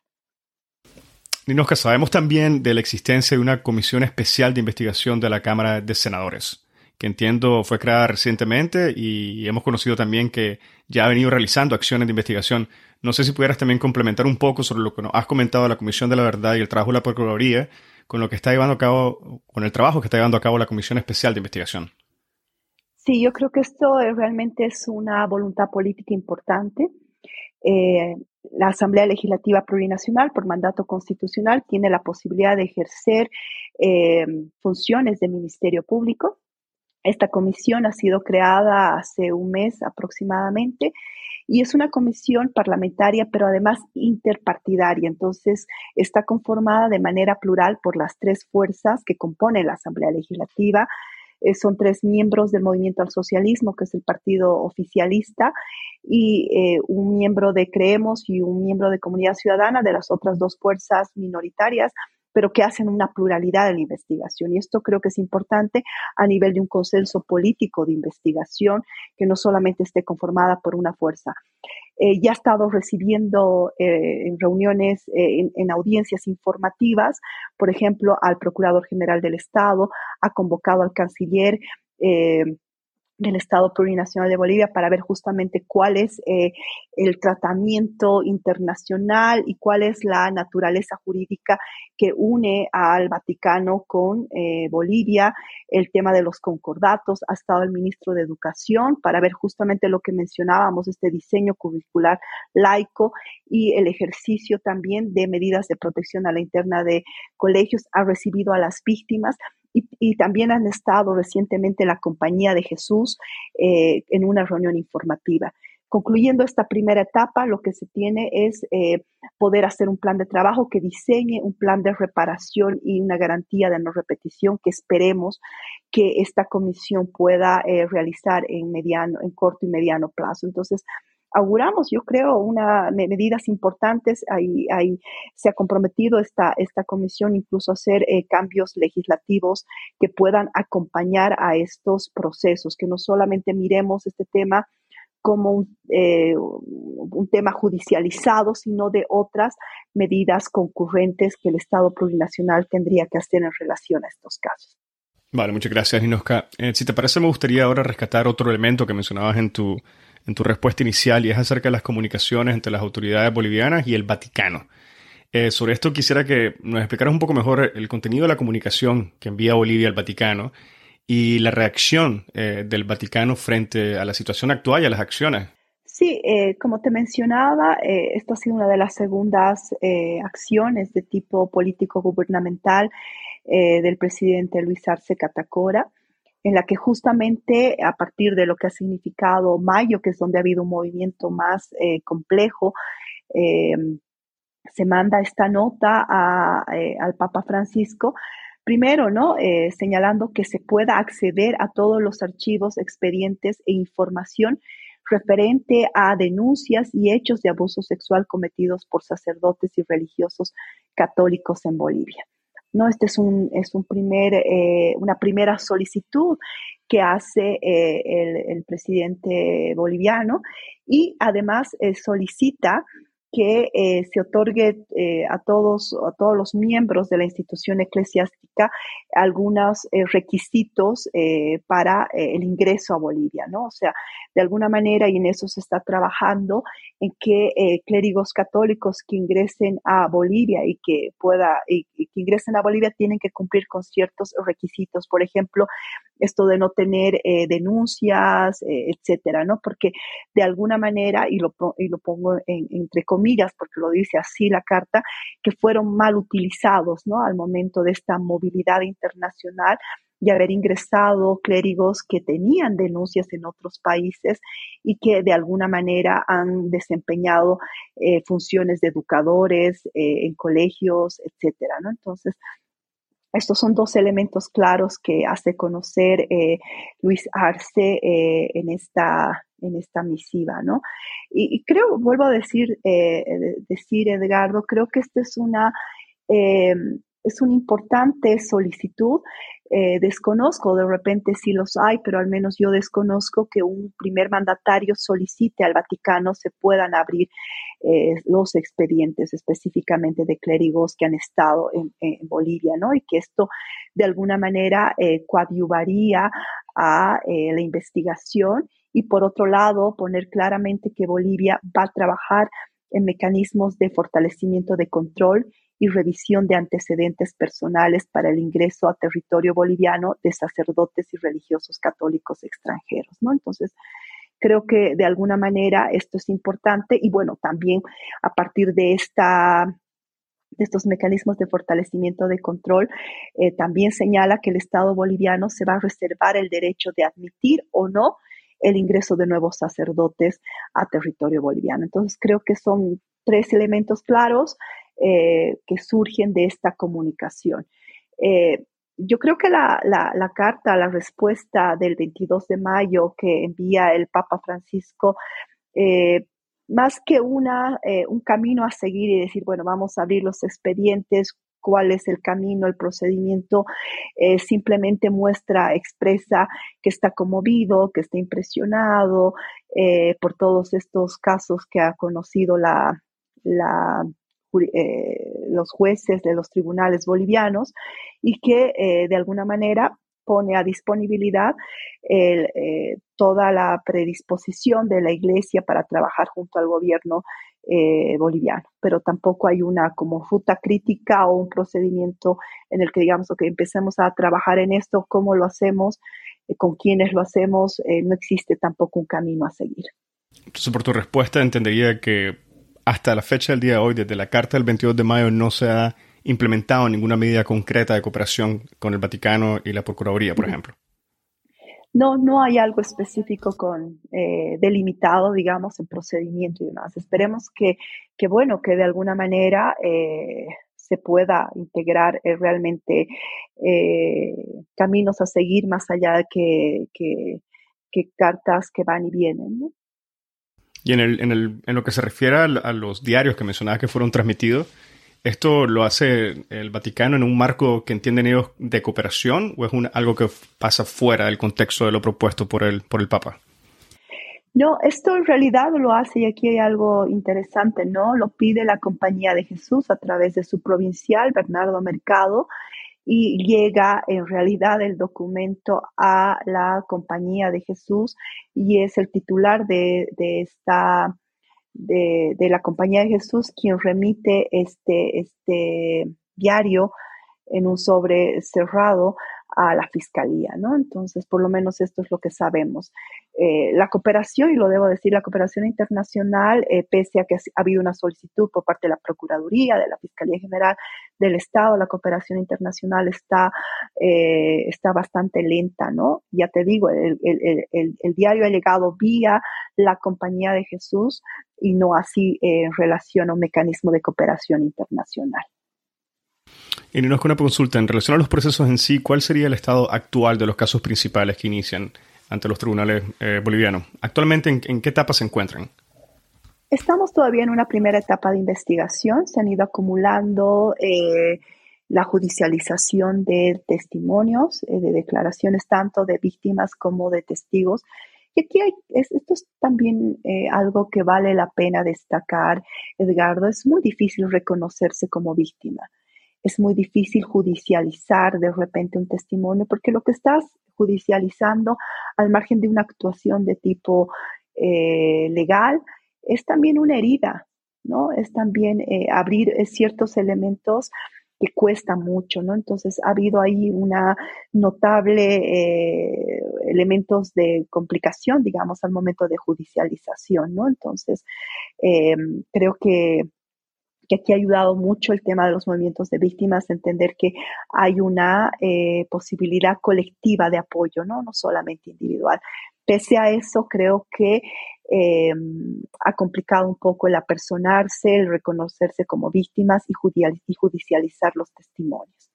Ninosca, sabemos también de la existencia de una comisión especial de investigación de la Cámara de Senadores, que entiendo fue creada recientemente y hemos conocido también que ya ha venido realizando acciones de investigación. No sé si pudieras también complementar un poco sobre lo que nos has comentado de la Comisión de la Verdad y el trabajo de la Procuraduría con lo que está llevando a cabo, con el trabajo que está llevando a cabo la Comisión Especial de Investigación. Sí, yo creo que esto realmente es una voluntad política importante. Eh, la Asamblea Legislativa Plurinacional, por mandato constitucional, tiene la posibilidad de ejercer eh, funciones de Ministerio Público. Esta comisión ha sido creada hace un mes aproximadamente y es una comisión parlamentaria, pero además interpartidaria. Entonces, está conformada de manera plural por las tres fuerzas que componen la Asamblea Legislativa. Eh, son tres miembros del Movimiento al Socialismo, que es el partido oficialista, y eh, un miembro de Creemos y un miembro de Comunidad Ciudadana de las otras dos fuerzas minoritarias pero que hacen una pluralidad de la investigación. Y esto creo que es importante a nivel de un consenso político de investigación que no solamente esté conformada por una fuerza. Eh, ya ha estado recibiendo eh, en reuniones, eh, en, audiencias informativas, por ejemplo, al Procurador General del Estado, ha convocado al canciller del Estado Plurinacional de Bolivia para ver justamente cuál es eh, el tratamiento internacional y cuál es la naturaleza jurídica que une al Vaticano con eh, Bolivia, el tema de los concordatos. Ha estado el ministro de Educación para ver justamente lo que mencionábamos, este diseño curricular laico y el ejercicio también de medidas de protección a la interna de colegios. Ha recibido a las víctimas y, también han estado recientemente la Compañía de Jesús eh, en una reunión informativa. Concluyendo esta primera etapa, lo que se tiene es eh, poder hacer un plan de trabajo que diseñe un plan de reparación y una garantía de no repetición que esperemos que esta comisión pueda eh, realizar en mediano, en corto y mediano plazo. Entonces, auguramos, yo creo, una, medidas importantes. Ahí, ahí se ha comprometido esta, esta comisión incluso a hacer eh, cambios legislativos que puedan acompañar a estos procesos, que no solamente miremos este tema como un, eh, un, tema judicializado, sino de otras medidas concurrentes que el Estado plurinacional tendría que hacer en relación a estos casos. Vale, muchas gracias, Ninoska. Eh, si te parece, me gustaría ahora rescatar otro elemento que mencionabas en tu, en tu respuesta inicial y es acerca de las comunicaciones entre las autoridades bolivianas y el Vaticano. Eh, sobre esto quisiera que nos explicaras un poco mejor el contenido de la comunicación que envía Bolivia al Vaticano y la reacción eh, del Vaticano frente a la situación actual y a las acciones. Sí, eh, como te mencionaba, esto ha sido una de las segundas acciones de tipo político gubernamental del presidente Luis Arce Catacora en la que justamente a partir de lo que ha significado mayo, que es donde ha habido un movimiento más eh, complejo, eh, se manda esta nota eh, al Papa Francisco, primero, ¿no? señalando que se pueda acceder a todos los archivos, expedientes e información referente a denuncias y hechos de abuso sexual cometidos por sacerdotes y religiosos católicos en Bolivia. ¿No? Este es, un, es un primer, eh, una primera solicitud que hace eh, el, presidente boliviano y además eh, solicita que eh, se otorgue eh, a todos a todos los miembros de la institución eclesiástica algunos eh, requisitos para el ingreso a Bolivia, ¿no? O sea, de alguna manera, y en eso se está trabajando, en que clérigos católicos que ingresen a Bolivia y que pueda y, que ingresen a Bolivia tienen que cumplir con ciertos requisitos, por ejemplo, esto de no tener denuncias, etcétera, ¿no? Porque de alguna manera, y lo, y lo pongo entre comillas, porque lo dice así la carta, que fueron mal utilizados ¿no? al momento de esta movilidad internacional y haber ingresado clérigos que tenían denuncias en otros países y que de alguna manera han desempeñado eh, funciones de educadores eh, en colegios, etcétera, ¿no? Entonces, estos son dos elementos claros que hace conocer eh, Luis Arce en, esta, en esta misiva, ¿no? Y, creo, vuelvo a decir, eh, decir, Edgardo, creo que esta es una, eh, es una importante solicitud. Eh, desconozco de repente si los hay, pero al menos yo desconozco que un primer mandatario solicite al Vaticano se puedan abrir los expedientes específicamente de clérigos que han estado en, en, Bolivia, ¿no? Y que esto de alguna manera coadyuvaría a la investigación y por otro lado poner claramente que Bolivia va a trabajar en mecanismos de fortalecimiento de control y revisión de antecedentes personales para el ingreso a territorio boliviano de sacerdotes y religiosos católicos extranjeros, ¿no? Entonces, creo que de alguna manera esto es importante y bueno, también a partir de esta de estos mecanismos de fortalecimiento de control, eh, también señala que el Estado boliviano se va a reservar el derecho de admitir o no el ingreso de nuevos sacerdotes a territorio boliviano. Entonces, creo que son tres elementos claros eh, que surgen de esta comunicación. Eh, yo creo que la, carta, la respuesta del 22 de mayo que envía el Papa Francisco, eh, más que una, un camino a seguir y decir, bueno, vamos a abrir los expedientes, cuál es el camino, el procedimiento, simplemente muestra, expresa que está conmovido, que está impresionado por todos estos casos que ha conocido la, eh, los jueces de los tribunales bolivianos y que de alguna manera pone a disponibilidad toda la predisposición de la Iglesia para trabajar junto al gobierno eh, boliviano, pero tampoco hay una como ruta crítica o un procedimiento en el que digamos, ok, empecemos a trabajar en esto, cómo lo hacemos, eh, con quiénes lo hacemos, eh, no existe tampoco un camino a seguir. Entonces, por tu respuesta, entendería que hasta la fecha del día de hoy, desde la carta del 22 de mayo, no se ha implementado ninguna medida concreta de cooperación con el Vaticano y la Procuraduría, por ejemplo. No, no hay algo específico con eh, delimitado, digamos, en procedimiento y demás. Esperemos que, que bueno, que de alguna manera eh, se pueda integrar eh, realmente caminos a seguir más allá de que, que, cartas que van y vienen. Y en, el, en, el, en lo que se refiere a, los diarios que mencionaba que fueron transmitidos, ¿Esto lo hace el Vaticano en un marco que entienden ellos de cooperación o es algo que pasa fuera del contexto de lo propuesto por el, por el Papa? No, esto en realidad lo hace y aquí hay algo interesante, ¿no? Lo pide la Compañía de Jesús a través de su provincial, Bernardo Mercado, y llega en realidad el documento a la Compañía de Jesús y es el titular de, de esta de, la Compañía de Jesús quien remite este, este diario en un sobre cerrado a la fiscalía, ¿no? Entonces, por lo menos esto es lo que sabemos. Eh, la cooperación, y lo debo decir, la cooperación internacional, eh, pese a que ha habido una solicitud por parte de la Procuraduría, de la Fiscalía General del Estado, la cooperación internacional está, eh, está bastante lenta, ¿no? Ya te digo, el, el, diario ha llegado vía la Compañía de Jesús y no así en relación a un mecanismo de cooperación internacional. Y nos con una consulta en relación a los procesos en sí, ¿cuál sería el estado actual de los casos principales que inician ante los tribunales eh, bolivianos? Actualmente, ¿en, qué etapa se encuentran? Estamos todavía en una primera etapa de investigación. Se han ido acumulando eh, la judicialización de testimonios, eh, de declaraciones tanto de víctimas como de testigos Y aquí hay, esto es también algo que vale la pena destacar, Edgardo, es muy difícil reconocerse como víctima. Es muy difícil judicializar de repente un testimonio porque lo que estás judicializando al margen de una actuación de tipo eh, legal es también una herida, ¿no? Es también eh, abrir eh, ciertos elementos que cuesta mucho, ¿no? Entonces ha habido ahí una notable elementos de complicación, digamos, al momento de judicialización, ¿no? Entonces creo que, que, aquí ha ayudado mucho el tema de los movimientos de víctimas, entender que hay una posibilidad colectiva de apoyo, ¿no? No solamente individual. Pese a eso, creo que eh, ha complicado un poco el apersonarse, el reconocerse como víctimas y, judicializar los testimonios.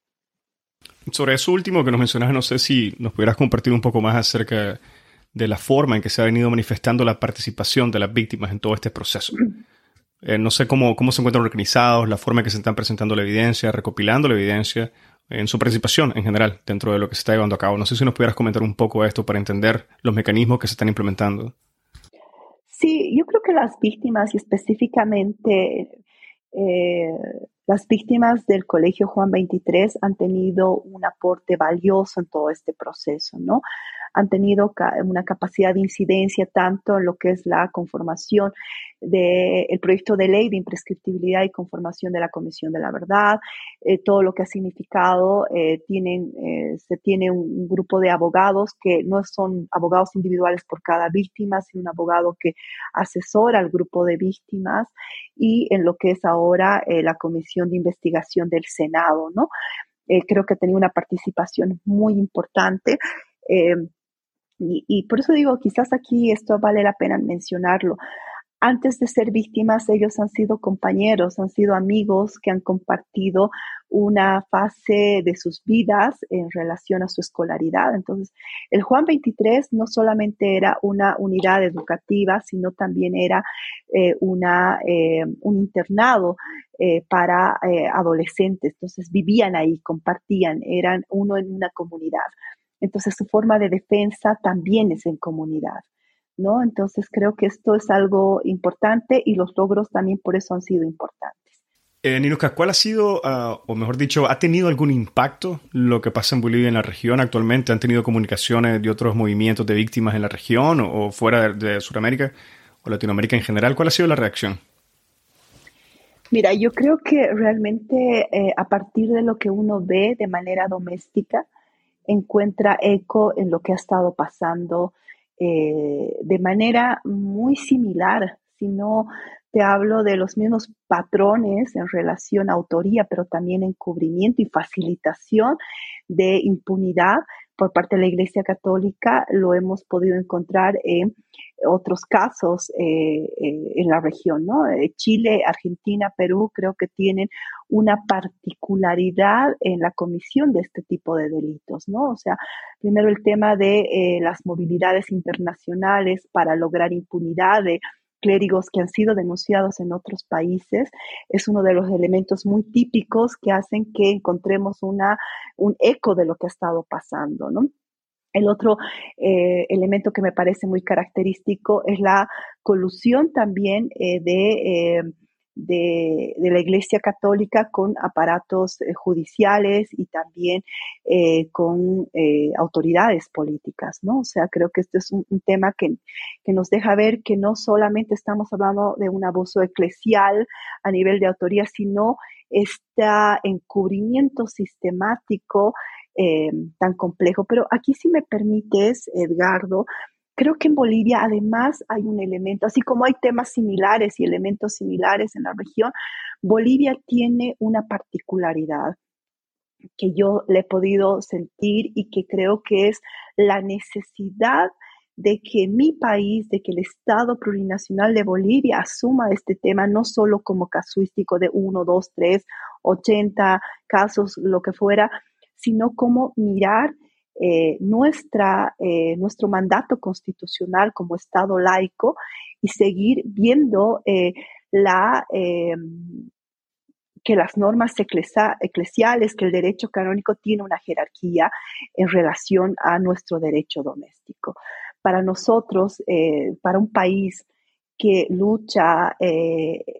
Sobre eso último que nos mencionas, no sé si nos pudieras compartir un poco más acerca de la forma en que se ha venido manifestando la participación de las víctimas en todo este proceso. (clears throat) Eh, no sé cómo, cómo se encuentran organizados, la forma en que se están presentando la evidencia, recopilando la evidencia, en su participación en general dentro de lo que se está llevando a cabo. No sé si nos pudieras comentar un poco esto para entender los mecanismos que se están implementando. Sí, yo creo que las víctimas y específicamente eh, las víctimas del Colegio Juan 23 han tenido un aporte valioso en todo este proceso, ¿no? Han tenido una capacidad de incidencia tanto en lo que es la conformación del proyecto de ley de imprescriptibilidad y conformación de la Comisión de la Verdad, eh, todo lo que ha significado, eh, tienen, eh, se tiene un, grupo de abogados que no son abogados individuales por cada víctima, sino un abogado que asesora al grupo de víctimas y en lo que es ahora la Comisión de Investigación del Senado, ¿no? creo que ha tenido una participación muy importante. Y, por eso digo, quizás aquí esto vale la pena mencionarlo. Antes de ser víctimas, ellos han sido compañeros, han sido amigos que han compartido una fase de sus vidas en relación a su escolaridad. Entonces, el Juan 23 no solamente era una unidad educativa, sino también era eh, una, eh, un internado eh, para adolescentes. Entonces, vivían ahí, compartían, eran uno en una comunidad. Entonces su forma de defensa también es en comunidad, ¿no? Entonces creo que esto es algo importante y los logros también por eso han sido importantes. Eh, ¿cuál ha sido, ah, o mejor dicho, ha tenido algún impacto lo que pasa en Bolivia en la región actualmente? ¿Han tenido comunicaciones de otros movimientos de víctimas en la región o, fuera de, Sudamérica o Latinoamérica en general? ¿Cuál ha sido la reacción? Mira, yo creo que realmente eh, a partir de lo que uno ve de manera doméstica, encuentra eco en lo que ha estado pasando eh, de manera muy similar, si no te hablo de los mismos patrones en relación a autoría, pero también encubrimiento y facilitación de impunidad por parte de la Iglesia Católica, lo hemos podido encontrar en otros casos eh, eh, en la región, ¿no? Eh, Chile, Argentina, Perú creo que tienen una particularidad en la comisión de este tipo de delitos, ¿no? O sea, primero el tema de las movilidades internacionales para lograr impunidad de clérigos que han sido denunciados en otros países es uno de los elementos muy típicos que hacen que encontremos una, un eco de lo que ha estado pasando, ¿no? El otro eh, elemento que me parece muy característico es la colusión también eh, de, eh, de, la Iglesia Católica con aparatos judiciales y también con autoridades políticas, ¿no? O sea, creo que este es un, tema que, que, nos deja ver que no solamente estamos hablando de un abuso eclesial a nivel de autoría, sino este encubrimiento sistemático eh, tan complejo. Pero aquí si me permites, Edgardo, creo que en Bolivia además hay un elemento, así como hay temas similares y elementos similares en la región, Bolivia tiene una particularidad que yo le he podido sentir y que creo que es la necesidad de que mi país, de que el Estado plurinacional de Bolivia asuma este tema no solo como casuístico de uno, dos, tres, ochenta casos, lo que fuera, sino cómo mirar eh, nuestra, eh, nuestro mandato constitucional como Estado laico y seguir viendo eh, la, que las normas eclesiales, que el derecho canónico tiene una jerarquía en relación a nuestro derecho doméstico. para nosotros, para un país que lucha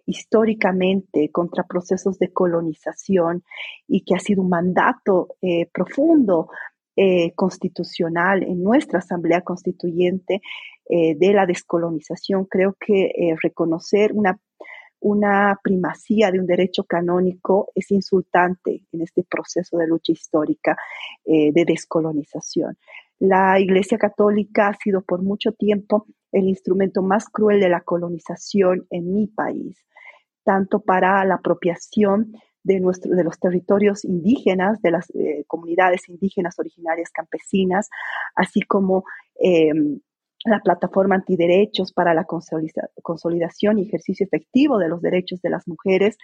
históricamente contra procesos de colonización y que ha sido un mandato profundo constitucional en nuestra Asamblea Constituyente de la descolonización, creo que reconocer una una primacía de un derecho canónico es insultante en este proceso de lucha histórica de descolonización. La Iglesia Católica ha sido por mucho tiempo el instrumento más cruel de la colonización en mi país, tanto para la apropiación de, de los territorios indígenas, de las eh, comunidades indígenas originarias campesinas, así como em, la plataforma antiderechos para la consolidación y ejercicio efectivo de los derechos de las mujeres,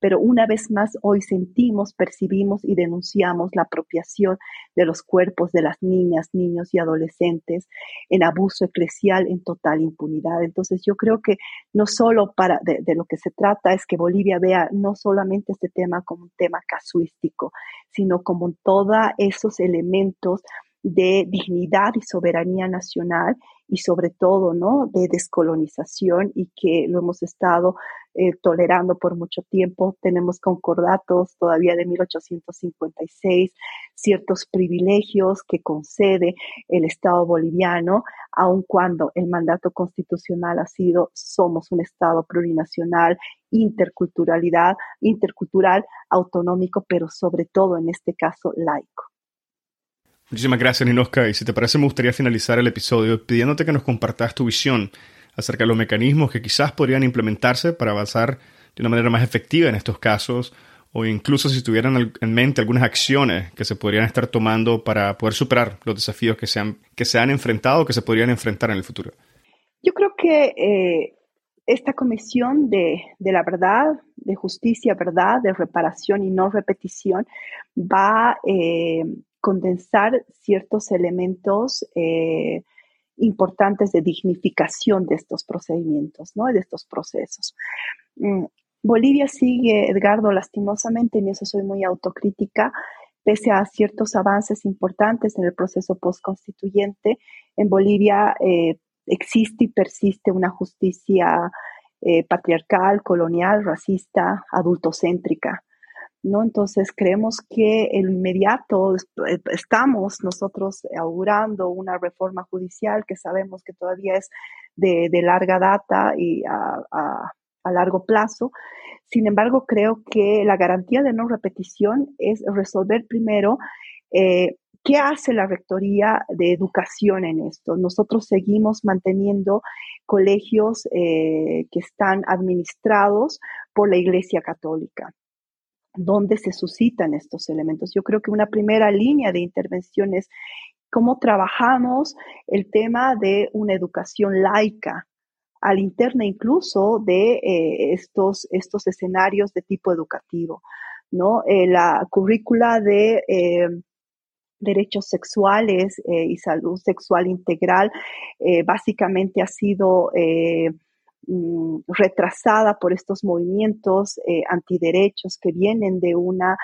pero una vez más hoy sentimos, percibimos y denunciamos la apropiación de los cuerpos de las niñas, niños y adolescentes en abuso eclesial en total impunidad. Entonces yo creo que no solo para de, lo que se trata es que Bolivia vea no solamente este tema como un tema casuístico, sino como todos esos elementos de dignidad y soberanía nacional y sobre todo, ¿no? De descolonización y que lo hemos estado eh, tolerando por mucho tiempo. Tenemos concordatos todavía de 1856, ciertos privilegios que concede el Estado boliviano, aun cuando el mandato constitucional ha sido somos un Estado plurinacional, interculturalidad, intercultural, autonómico, pero sobre todo en este caso laico. Muchísimas gracias, Ninoska. Y si te parece, me gustaría finalizar el episodio pidiéndote que nos compartas tu visión acerca de los mecanismos que quizás podrían implementarse para avanzar de una manera más efectiva en estos casos, o incluso si tuvieran en mente algunas acciones que se podrían estar tomando para poder superar los desafíos que se han, que se han enfrentado o que se podrían enfrentar en el futuro. Yo creo que eh, esta comisión de, de, la verdad, de justicia, verdad, de reparación y no repetición va eh, condensar ciertos elementos eh, importantes de dignificación de estos procedimientos, ¿no? de estos procesos. Mm, Bolivia sigue, Edgardo, lastimosamente, y en eso soy muy autocrítica, pese a ciertos avances importantes en el proceso postconstituyente, en Bolivia eh, existe y persiste una justicia eh, patriarcal, colonial, racista, adultocéntrica. ¿No? Entonces creemos que el inmediato eh, estamos nosotros augurando una reforma judicial que sabemos que todavía es de, larga data y a, largo plazo. Sin embargo, creo que la garantía de no repetición es resolver primero eh, qué hace la Rectoría de Educación en esto. Nosotros seguimos manteniendo colegios eh, que están administrados por la Iglesia Católica dónde se suscitan estos elementos. Yo creo que una primera línea de intervención es cómo trabajamos el tema de una educación laica al interno incluso de eh, estos, estos escenarios de tipo educativo. ¿no? Eh, la currícula de eh, derechos sexuales y salud sexual integral básicamente ha sido Mm, retrasada por estos movimientos eh, antiderechos que vienen de una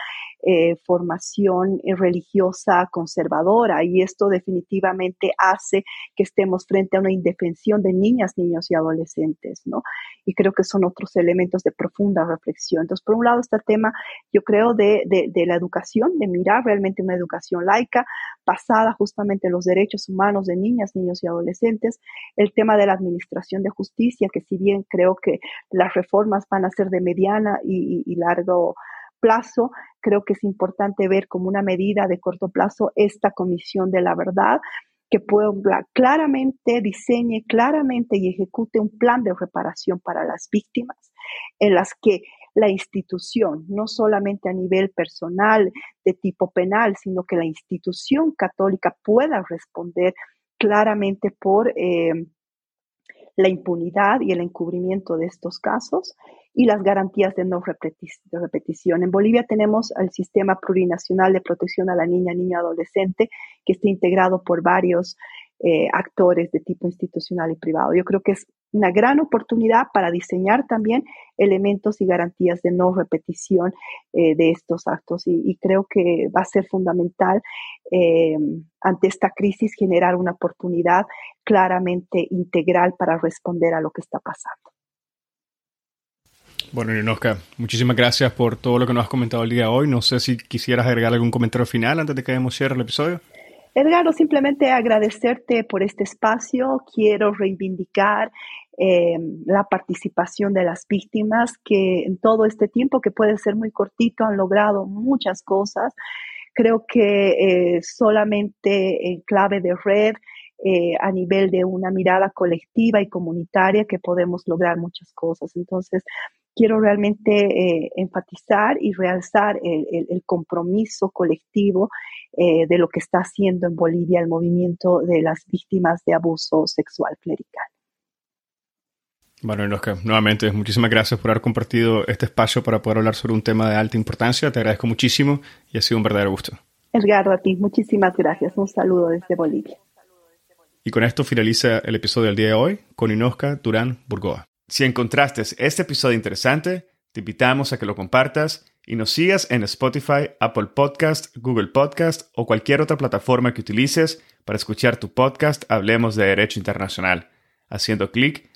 eh, formación eh, religiosa conservadora y esto definitivamente hace que estemos frente a una indefensión de niñas, niños y adolescentes, ¿no? Y creo que son otros elementos de profunda reflexión. Entonces, por un lado está el tema, yo creo, de, de, la educación, de mirar realmente una educación laica basada justamente en los derechos humanos de niñas, niños y adolescentes, el tema de la administración de justicia, que si bien creo que las reformas van a ser de mediana y largo plazo, creo que es importante ver como una medida de corto plazo esta comisión de la verdad que pueda claramente diseñe claramente y ejecute un plan de reparación para las víctimas en las que la institución, no solamente a nivel personal de tipo penal, sino que la institución católica pueda responder claramente por eh, la impunidad y el encubrimiento de estos casos y las garantías de no repetición. En Bolivia tenemos el sistema plurinacional de protección a la niña, niño, adolescente, que está integrado por varios eh, actores de tipo institucional y privado. Yo creo que es una gran oportunidad para diseñar también elementos y garantías de no repetición eh, de estos actos y, creo que va a ser fundamental eh, ante esta crisis generar una oportunidad claramente integral para responder a lo que está pasando. Bueno, Inoska, muchísimas gracias por todo lo que nos has comentado el día de hoy. No sé si quisieras agregar algún comentario final antes de que demos cierre el episodio. Edgardo, simplemente agradecerte por este espacio. Quiero reivindicar eh, la participación de las víctimas que en todo este tiempo, que puede ser muy cortito, han logrado muchas cosas. Creo que eh, solamente en clave de red, eh, a nivel de una mirada colectiva y comunitaria, que podemos lograr muchas cosas. Entonces, quiero realmente enfatizar y realzar el compromiso colectivo de lo que está haciendo en Bolivia el movimiento de las víctimas de abuso sexual clerical. Bueno, nuevamente, muchísimas gracias por haber compartido este espacio para poder hablar sobre un tema de alta importancia. Te agradezco muchísimo y ha sido un verdadero gusto. Edgardo, a ti, muchísimas gracias. Un saludo desde Bolivia. Y con esto finaliza el episodio del día de hoy con Inosca Durán Burgoa. Si encontraste este episodio interesante, te invitamos a que lo compartas y nos sigas en Spotify, Apple Podcast, Google Podcast o cualquier otra plataforma que utilices para escuchar tu podcast Hablemos de Derecho Internacional, haciendo clic